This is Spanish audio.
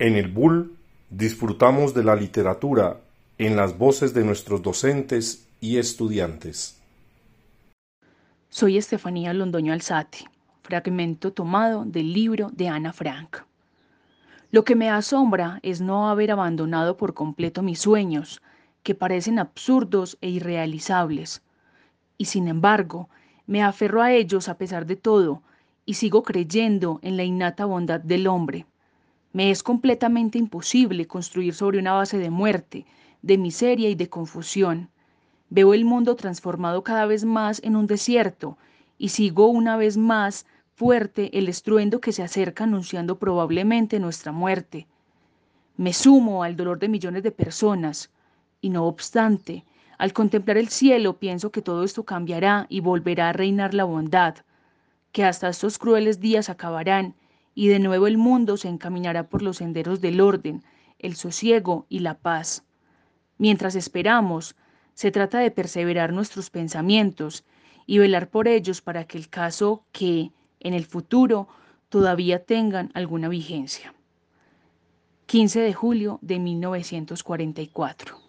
En el Bull disfrutamos de la literatura en las voces de nuestros docentes y estudiantes. Soy Estefanía Londoño Alzate, fragmento tomado del libro de Ana Frank. Lo que me asombra es no haber abandonado por completo mis sueños, que parecen absurdos e irrealizables. Y sin embargo, me aferro a ellos a pesar de todo y sigo creyendo en la innata bondad del hombre. Me es completamente imposible construir sobre una base de muerte, de miseria y de confusión. Veo el mundo transformado cada vez más en un desierto y sigo una vez más fuerte el estruendo que se acerca anunciando probablemente nuestra muerte. Me sumo al dolor de millones de personas y no obstante, al contemplar el cielo pienso que todo esto cambiará y volverá a reinar la bondad, que hasta estos crueles días acabarán y de nuevo el mundo se encaminará por los senderos del orden, el sosiego y la paz. Mientras esperamos, se trata de perseverar nuestros pensamientos y velar por ellos para que el caso que, en el futuro, todavía tengan alguna vigencia. 15 de julio de 1944.